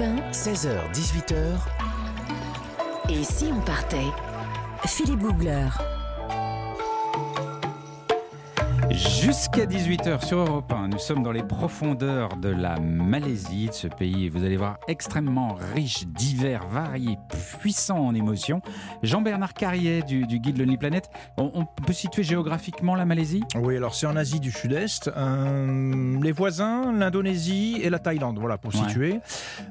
Europe 1, 16h, 18h, et si on partait? Philippe Googler. Jusqu'à 18h sur Europe 1, nous sommes dans les profondeurs de la Malaisie, de ce pays, vous allez voir, extrêmement riche, divers, varié, puissant en émotions. Jean-Bernard Carrier du, du guide Lonely Planet, on, on peut situer géographiquement la Malaisie? Oui, alors c'est en Asie du Sud-Est. Euh, les voisins, l'Indonésie et la Thaïlande, voilà, pour Ouais. situer.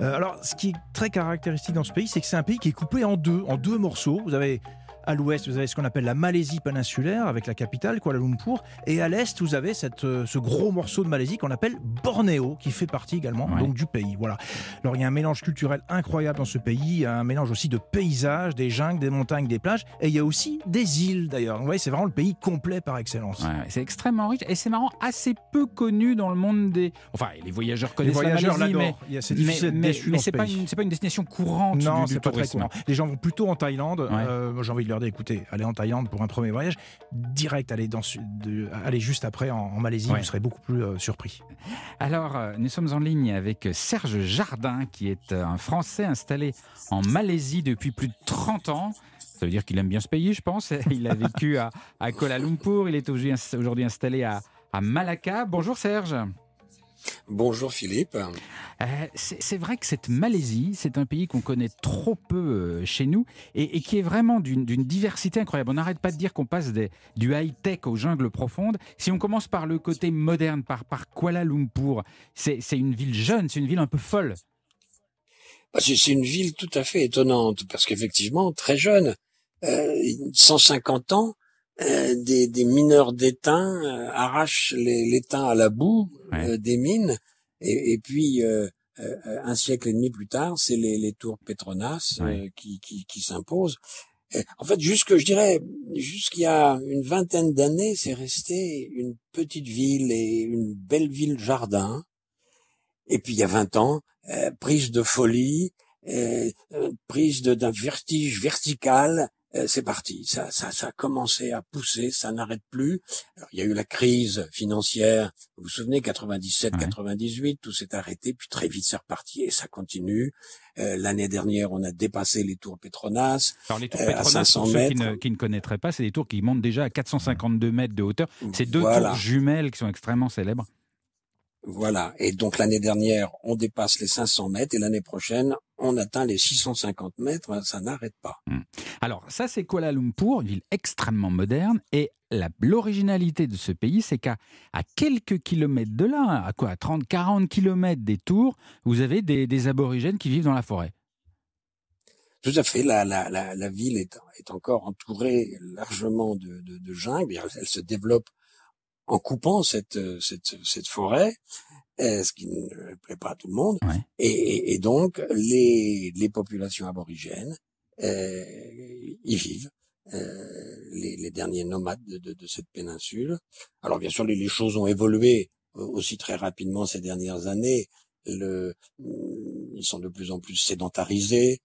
Euh, alors, ce qui est très caractéristique dans ce pays, c'est que c'est un pays qui est coupé en deux, en deux morceaux. Vous avez à l'ouest, vous avez ce qu'on appelle la Malaisie péninsulaire, avec la capitale, Kuala Lumpur. Et à l'est, vous avez cette, euh, ce gros morceau de Malaisie qu'on appelle Bornéo, qui fait partie également Ouais. donc, du pays. Voilà. Alors, il y a un mélange culturel incroyable dans ce pays, un mélange aussi de paysages, des jungles, des montagnes, des plages. Et il y a aussi des îles, d'ailleurs. Vous voyez, c'est vraiment le pays complet par excellence. Ouais, c'est extrêmement riche et c'est marrant, assez peu connu dans le monde des. Enfin, les voyageurs Les connaissent voyageurs la Malaisie, mais. l'adorent. Il y a- C'est difficile mais, mais- mais c'est pas, pas une destination courante Non, du, du c'est pas très courant. Les gens vont plutôt en Thaïlande. Euh, j'ai envie de dire, écoutez, allez en Thaïlande pour un premier voyage. Direct, allez, dans, ce- de- allez juste après en, en Malaisie, Ouais. vous serez beaucoup plus euh, surpris. Alors, euh, nous sommes en ligne avec Serge Jardin, qui est euh, un Français installé en Malaisie depuis plus de 30 ans. Ça veut dire qu'il aime bien ce pays, je pense. Il a vécu à, à Kuala Lumpur. Il est aujourd'hui ins- aujourd'hui installé à, à Malacca. Bonjour Serge. Bonjour Philippe. Euh, c'est vrai que cette Malaisie, c'est un pays qu'on connaît trop peu euh, chez nous et, et qui est vraiment d'une diversité incroyable. On n'arrête pas de dire qu'on passe des- du high-tech aux jungles profondes. Si on commence par le côté moderne, par, par Kuala Lumpur, c'est une ville jeune, c'est une ville un peu folle. Bah, C'est c'est une ville tout à fait étonnante parce qu'effectivement, très jeune, euh, 150 ans, euh, des, des mineurs d'étain euh, arrachent l'étain à la boue Ouais. euh, des mines et, et puis euh, euh, un siècle et demi plus tard, c'est les, les tours Petronas euh, Ouais. qui, qui, qui s'imposent. En fait, jusque, je dirais, jusqu'il y a une vingtaine d'années, c'est resté une petite ville et une belle ville jardin. Et puis il y a 20 ans, euh, prise de folie, prise d'un vertige vertical, c'est parti. Ça, ça, ça a commencé à pousser, ça n'arrête plus. Alors, il y a eu la crise financière. Vous vous souvenez, 97, Ouais. 98, tout s'est arrêté, puis très vite c'est reparti et ça continue. Euh, L'année dernière, on a dépassé les tours Petronas. Alors les tours Euh, à Petronas, 500 pour ceux qui ne, qui ne connaîtraient pas, c'est des tours qui montent déjà à 452 mètres de hauteur. C'est deux Voilà. tours jumelles qui sont extrêmement célèbres. Voilà. Et donc l'année dernière, on dépasse les 500 mètres et l'année prochaine, on atteint les 650 mètres. Ça n'arrête pas. Alors, ça, c'est Kuala Lumpur, une ville extrêmement moderne. Et l'originalité de ce pays, c'est qu'à à quelques kilomètres de là, à quoi à 30, 40 kilomètres des tours, vous avez des, des aborigènes qui vivent dans la forêt. Tout à fait. La, la, la, la ville est, est encore entourée largement de, de, de jungle. Elle se développe en coupant cette, euh, cette, cette forêt, euh, ce qui ne plaît pas à tout le monde. Ouais. Et, et, donc, les, les populations aborigènes euh, y vivent. Euh, les, les derniers nomades de, de, de cette péninsule. Alors bien sûr, les, les choses ont évolué euh, aussi très rapidement ces dernières années. Le, ils sont de plus en plus sédentarisés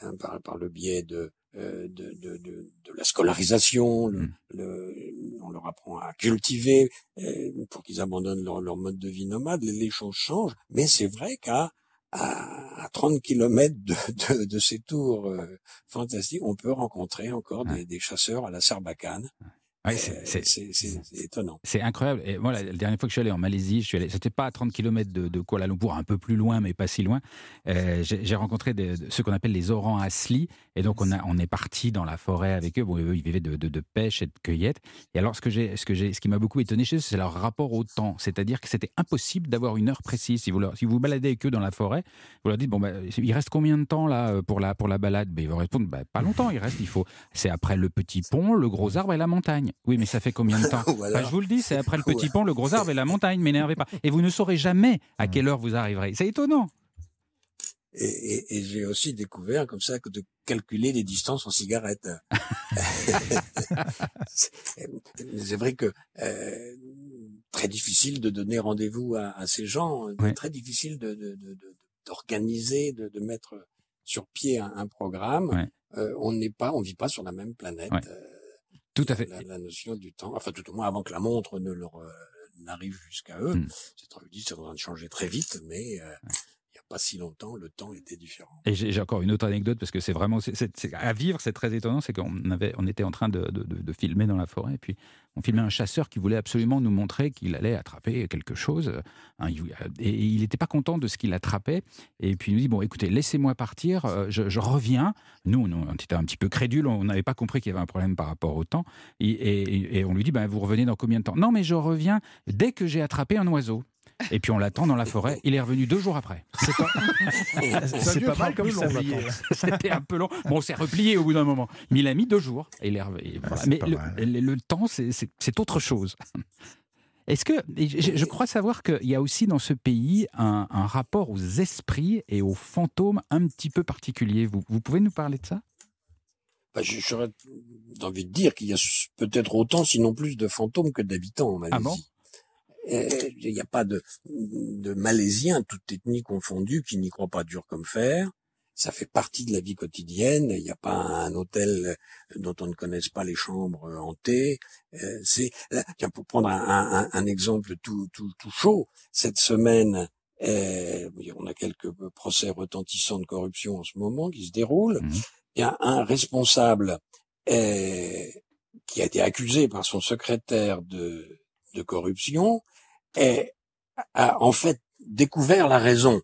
hein, par, par le biais de, de, de, de, de la scolarisation. Le, Mm. le- on leur apprend à cultiver euh, pour qu'ils abandonnent leur, leur mode de vie nomade. Les, les choses changent, mais c'est vrai qu'à à, à 30 kilomètres de, de, de ces tours euh, fantastiques, on peut rencontrer encore des, des chasseurs à la sarbacane. Ouais, c'est- étonnant. C'est incroyable. Et moi, la, dernière fois que je suis allé en Malaisie, je suis allé, c'était pas à 30 km de, de Kuala Lumpur, un peu plus loin, mais pas si loin. Euh, j'ai rencontré des, de- ceux qu'on appelle les orans asli. Et donc, on, a, on est parti dans la forêt avec eux. Bon, eux, ils vivaient de, de, de pêche et de cueillette. Et alors, ce, que j'ai, ce, que j'ai, ce qui m'a beaucoup étonné chez eux, c'est leur rapport au temps. C'est-à-dire que c'était impossible d'avoir une heure précise. Si vous, leur, si vous vous baladez avec eux dans la forêt, vous leur dites, bon, bah, il reste combien de temps là euh, pour la, pour la balade? Ben, Ils vont répondre, bah, pas longtemps, il reste, il faut. C'est après le petit pont, le gros arbre et la montagne. Oui, mais ça fait combien de temps Voilà. Bah, Je vous le dis, c'est après le petit Ouais. pont, le gros arbre et la montagne, m'énervez pas. Et vous ne saurez jamais à quelle heure vous arriverez. C'est étonnant. Et, et, et j'ai aussi découvert comme ça que de calculer les distances en cigarette. c'est vrai que euh, très difficile de donner rendez-vous à, à ces gens, Ouais. très difficile de- de- d'organiser, de, de mettre sur pied un, un programme. Ouais. Euh, on n'est pas, on vit pas sur la même planète. Ouais. Tout à fait. La, la notion du temps, enfin tout au moins avant que la montre ne leur euh, n'arrive jusqu'à eux. Mm. C'est en dit, c'est en train de changer très vite, mais euh, a pas si longtemps, le temps était différent. Et j'ai encore une autre anecdote parce que c'est vraiment à vivre, c'est très étonnant. C'est qu'on avait, on était en train de, filmer dans la forêt, et puis on filmait un chasseur qui voulait absolument nous montrer qu'il allait attraper quelque chose. Hein, et il n'était pas content de ce qu'il attrapait. Et puis il nous dit bon, écoutez, laissez-moi partir, euh, je, je, reviens. Nous, on était un petit peu crédules, on n'avait pas compris qu'il y avait un problème par rapport au temps. Et, et on lui dit ben, vous revenez dans combien de temps? Non, mais je reviens dès que j'ai attrapé un oiseau. Et puis on l'attend dans la forêt. Il est revenu deux jours après. C'est pas, pas mal comme C'était un peu long. Bon, on s'est replié au bout d'un moment. Mais il a mis deux jours. Et il est revenu. Ah, Mais le, temps, c'est autre chose. Est-ce que je, crois savoir qu'il y a aussi dans ce pays un, rapport aux esprits et aux fantômes un petit peu particulier. Vous, vous pouvez nous parler de ça? Bah, J'aurais envie de dire qu'il y a peut-être autant, sinon plus, de fantômes que d'habitants en Malaisie. Ah bon? Il n'y a pas de, de Malaisiens, toutes ethnies confondues, qui n'y croient pas dur comme fer. Ça fait partie de la vie quotidienne. Il n'y a pas un hôtel dont on ne connaisse pas les chambres hantées. Euh, c'est pour prendre un, un, exemple tout, tout, tout chaud. Cette semaine, euh, on a quelques procès retentissants de corruption en ce moment qui se déroulent. Mmh. Il y a un responsable euh, qui a été accusé par son secrétaire de, de corruption et a en fait découvert la raison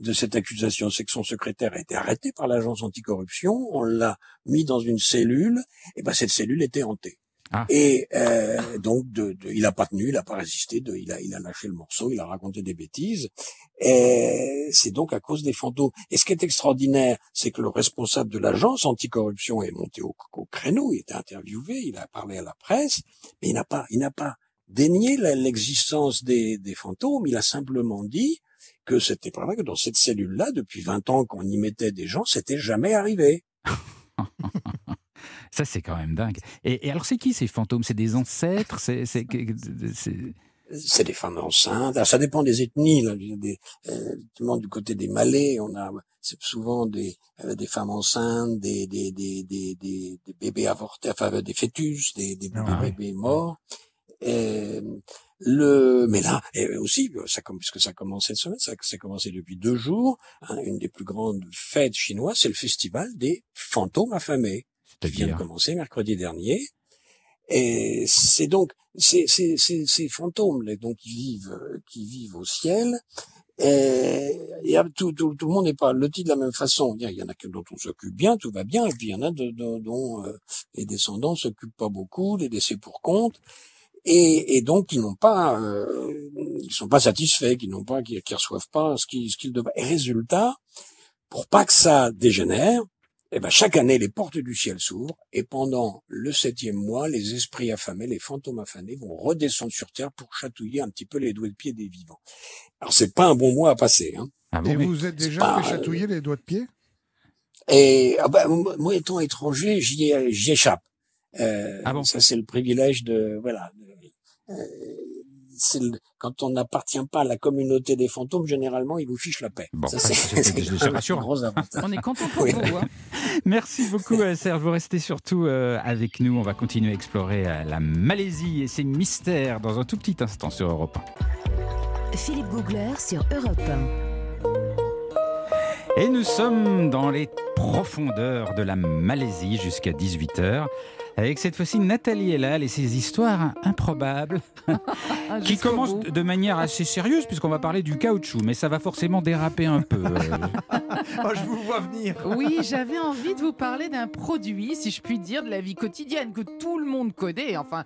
de cette accusation, c'est que son secrétaire a été arrêté par l'agence anticorruption, on l'a mis dans une cellule, et ben cette cellule était hantée. Ah. Et euh, donc, de, il a pas tenu, il a pas résisté, de, il a, il a lâché le morceau, il a raconté des bêtises. Et c'est donc à cause des fantômes. Et ce qui est extraordinaire, c'est que le responsable de l'agence anticorruption est monté au, au, créneau, il était interviewé, il a parlé à la presse, mais il n'a pas, il n'a pas dénié l'existence des, des, fantômes, il a simplement dit que c'était pas vrai que dans cette cellule-là, depuis 20 ans qu'on y mettait des gens, c'était jamais arrivé. Ça, c'est quand même dingue. Et, alors, c'est qui ces fantômes? C'est des ancêtres? C'est c'est des femmes enceintes. ça dépend des ethnies. Là. Des, euh, du côté des Malais, on a c'est souvent des, euh, des femmes enceintes, des, des, des, des, des bébés avortés, enfin des fœtus, des, des ah bébés morts. Et le, mais là aussi, ça puisque ça a commencé cette semaine, ça a commencé depuis deux jours. Hein, une des plus grandes fêtes chinoises, c'est le festival des fantômes affamés, qui vient de commencer mercredi dernier. Et c'est donc ces, ces, ces, ces fantômes là, donc qui vivent qui vivent au ciel. Et, et tout, tout, tout, le monde n'est pas loti de la même façon. Il y en a que dont on s'occupe bien, tout va bien, et puis il y en a de, dont euh, les descendants s'occupent pas beaucoup, les décès pour compte et, et donc ils n'ont pas, euh, ils sont pas satisfaits, qu'ils n'ont pas, qu'ils reçoivent pas ce qu'ils ce qu'ils devraient. Et résultat, pour pas que ça dégénère, eh ben chaque année les portes du ciel s'ouvrent et pendant le septième mois, les esprits affamés, les fantômes affamés vont redescendre sur terre pour chatouiller un petit peu les doigts de pied des vivants. Alors c'est pas un bon mois à passer. Hein. Ah et vous êtes déjà fait chatouiller les doigts de pied? Et ah ben, moi étant étranger, j'y échappe. Euh, ah bon? ça c'est le privilège de voilà euh, le, quand on n'appartient pas à la communauté des fantômes, généralement, ils vous fichent la paix. Bon, ça, c'est rassurant. On est content pour vous. Hein. Merci beaucoup, euh, Serge. Vous restez surtout euh, avec nous. On va continuer à explorer la Malaisie et ses mystères dans un tout petit instant sur Europe 1. Philippe Googler sur Europe 1. Et nous sommes dans les profondeurs de la Malaisie jusqu'à 18h. Avec cette fois-ci Nathalie Elal et ses histoires improbables ah, qui commencent de manière assez sérieuse puisqu'on va parler du caoutchouc, mais ça va forcément déraper un peu. oh, je vous vois venir. Oui, j'avais envie de vous parler d'un produit, si je puis dire, de la vie quotidienne que tout le monde connaît, enfin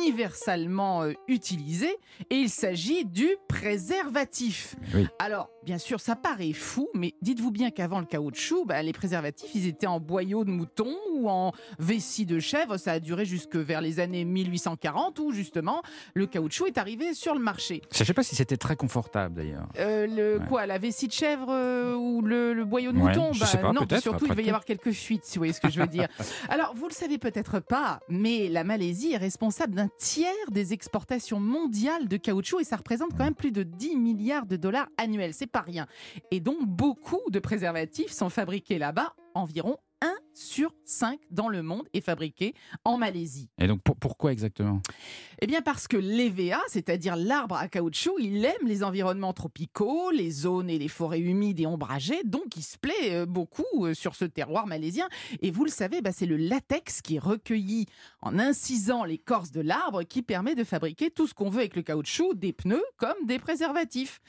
universellement euh, utilisé, et il s'agit du préservatif. Alors, bien sûr, ça paraît fou, mais dites-vous bien qu'avant le caoutchouc, bah, les préservatifs, ils étaient en boyau de mouton ou en vessie de chèvre. Ça a duré jusque vers les années 1840 où justement le caoutchouc est arrivé sur le marché. Je ne sais pas si c'était très confortable d'ailleurs. Euh, le quoi, la vessie de chèvre euh, ou le, boyau de mouton? je sais bah, pas, Non, surtout il va y avoir quelques fuites, si vous voyez ce que je veux dire. Alors vous le savez peut-être pas, mais la Malaisie est responsable d'un tiers des exportations mondiales de caoutchouc et ça représente quand même plus de 10 milliards de dollars annuels. C'est pas rien. Et donc beaucoup de préservatifs sont fabriqués là-bas, environ 1 sur 5 dans le monde est fabriqué en Malaisie. Et donc pourquoi exactement? Eh bien parce que l'EVA, c'est-à-dire l'arbre à caoutchouc, il aime les environnements tropicaux, les zones et les forêts humides et ombragées, donc il se plaît euh, beaucoup euh, sur ce terroir malaisien. Et vous le savez, bah, c'est le latex qui est recueilli en incisant l'écorce de l'arbre qui permet de fabriquer tout ce qu'on veut avec le caoutchouc, des pneus comme des préservatifs.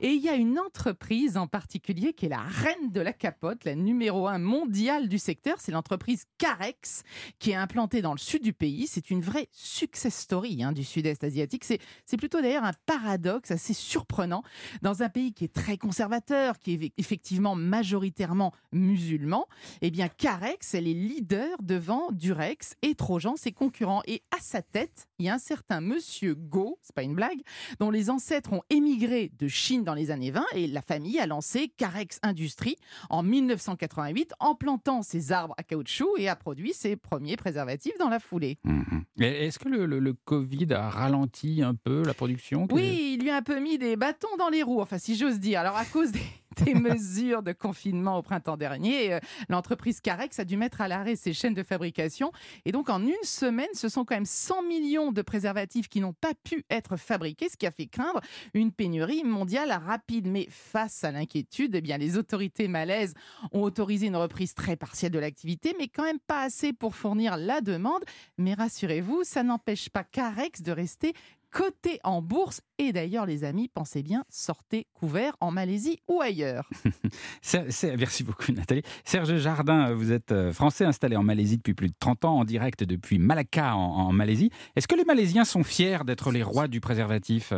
Et il y a une entreprise en particulier qui est la reine de la capote, la numéro un mondiale du secteur, c'est l'entreprise Carex qui est implantée dans le sud du pays. C'est une vraie success story hein, du sud-est asiatique. C'est, plutôt d'ailleurs un paradoxe assez surprenant dans un pays qui est très conservateur, qui est effectivement majoritairement musulman. Eh bien, Carex, elle est leader devant Durex et Trojan, ses concurrents. Et à sa tête, il y a un certain monsieur Go, c'est pas une blague, dont les ancêtres ont émigré de Chine dans les années 20 et la famille a lancé Carex Industries en 1988 en plantant ses arbres à caoutchouc et a produit ses premiers préservatifs dans la foulée. Mhm. Est-ce que le, le, Covid a ralenti un peu la production? Oui, il lui a un peu mis des bâtons dans les roues, enfin si j'ose dire. Alors à cause des des mesures de confinement au printemps dernier, euh, l'entreprise Carex a dû mettre à l'arrêt ses chaînes de fabrication. Et donc, en une semaine, ce sont quand même 100 millions de préservatifs qui n'ont pas pu être fabriqués, ce qui a fait craindre une pénurie mondiale rapide. Mais face à l'inquiétude, eh bien, les autorités malaises ont autorisé une reprise très partielle de l'activité, mais quand même pas assez pour fournir la demande. Mais rassurez-vous, ça n'empêche pas Carex de rester coté en bourse. Et d'ailleurs, les amis, pensez bien, sortez couverts en Malaisie ou ailleurs. Merci beaucoup, Nathalie. Serge Jardin, vous êtes euh, français installé en Malaisie depuis plus de 30 ans, en direct depuis Malacca en, Malaisie. Est-ce que les Malaisiens sont fiers d'être les rois du préservatif?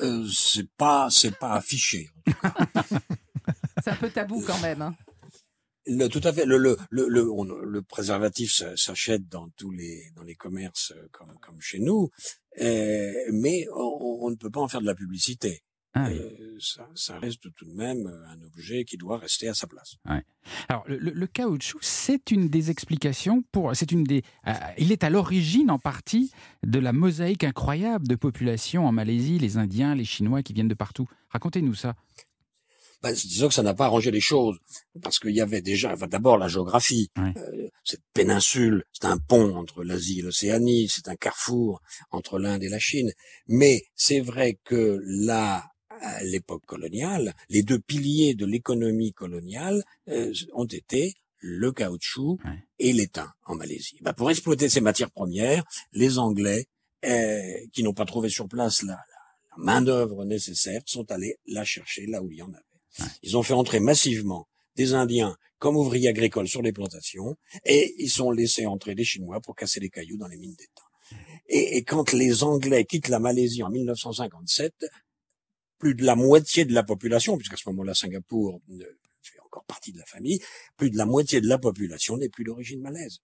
Euh, C'est pas, c'est pas affiché. c'est un peu tabou quand même. Hein. Le, tout à fait. Le, le, le, le, préservatif s'achète dans tous les dans les commerces euh, comme, comme chez nous, euh, mais on, ne peut pas en faire de la publicité. Ah euh, ça, ça, reste tout de même un objet qui doit rester à sa place. Ouais. Alors le, caoutchouc, c'est une des explications pour, c'est une des, il est à l'origine en partie de la mosaïque incroyable de populations en Malaisie, les Indiens, les Chinois qui viennent de partout. Racontez-nous ça. Ben, disons que ça n'a pas arrangé les choses parce qu'il y avait déjà, enfin, d'abord la géographie. Euh, cette péninsule, c'est un pont entre l'Asie et l'Océanie, c'est un carrefour entre l'Inde et la Chine. Mais c'est vrai que là, à l'époque coloniale, les deux piliers de l'économie coloniale euh, ont été le caoutchouc et l'étain en Malaisie. Ben, pour exploiter ces matières premières, les Anglais, euh, qui n'ont pas trouvé sur place la, la main d'œuvre nécessaire, sont allés la chercher là où il y en avait. Ils ont fait entrer massivement des Indiens comme ouvriers agricoles sur les plantations et ils sont laissés entrer des Chinois pour casser les cailloux dans les mines d'État. Et, et, quand les Anglais quittent la Malaisie en 1957, plus de la moitié de la population, puisqu'à ce moment-là Singapour fait encore partie de la famille, plus de la moitié de la population n'est plus d'origine malaise.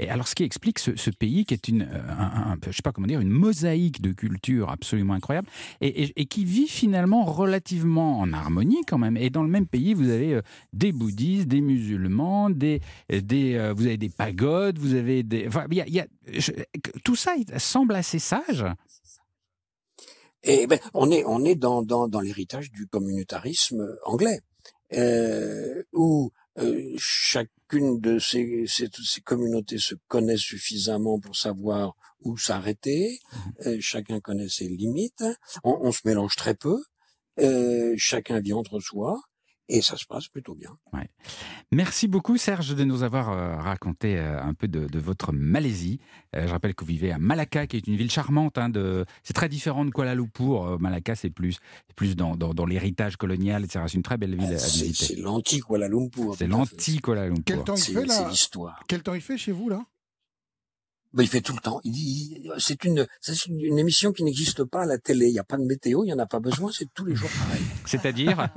Et alors, ce qui explique ce, pays qui est une, euh, je sais pas comment dire, une mosaïque de culture absolument incroyable et, qui vit finalement relativement en harmonie quand même. Et dans le même pays, vous avez euh, des bouddhistes, des musulmans, des, des, euh, vous avez des pagodes, vous avez des, tout ça semble assez sage. Et ben, on est, on est dans, dans, dans l'héritage du communautarisme anglais, où euh, chacune de ces, ces, ces, communautés se connaît suffisamment pour savoir où s'arrêter. Mmh. Euh, chacun connaît ses limites. On, on, se mélange très peu. Euh, chacun vit entre soi. Et ça se passe plutôt bien. Ouais. Merci beaucoup Serge de nous avoir euh, raconté euh, un peu de, de votre Malaisie. Euh, je rappelle que vous vivez à Malacca, qui est une ville charmante. Hein, de... C'est très différent de Kuala Lumpur. Malacca, c'est plus, plus dans, dans, dans l'héritage colonial, etc. C'est une très belle ville à visiter. C'est l'antique Kuala Lumpur. C'est l'antique Kuala Lumpur. Quel temps il fait là? Quel temps il fait chez vous là? Ben, il fait tout le temps. Il dit, c'est une, c'est une, émission qui n'existe pas à la télé. Il n'y a pas de météo, il n'y en a pas besoin. C'est tous les jours pareil. C'est-à-dire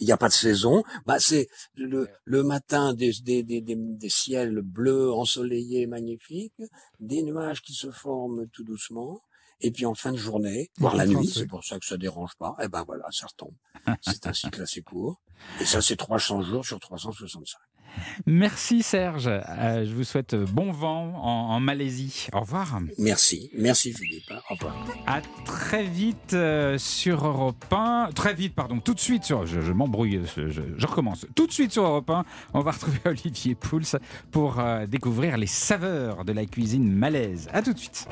Il n'y a pas de saison. Bah, c'est le, le matin des, des, des, des, ciels bleus, ensoleillés, magnifiques, des nuages qui se forment tout doucement. Et puis en fin de journée, voire la nuit, c'est pour ça que ça dérange pas. Et eh ben voilà, ça retombe. c'est un cycle assez court. Et ça, c'est 300 jours sur 365. Merci Serge. Euh, je vous souhaite bon vent en, en, Malaisie. Au revoir. Merci. Merci Philippe. Au revoir. À très vite euh, sur Europe 1. Très vite, pardon. Tout de suite sur. Je, je m'embrouille. Je, recommence. Tout de suite sur Europe 1. On va retrouver Olivier Pouls pour euh, découvrir les saveurs de la cuisine malaise. À tout de suite.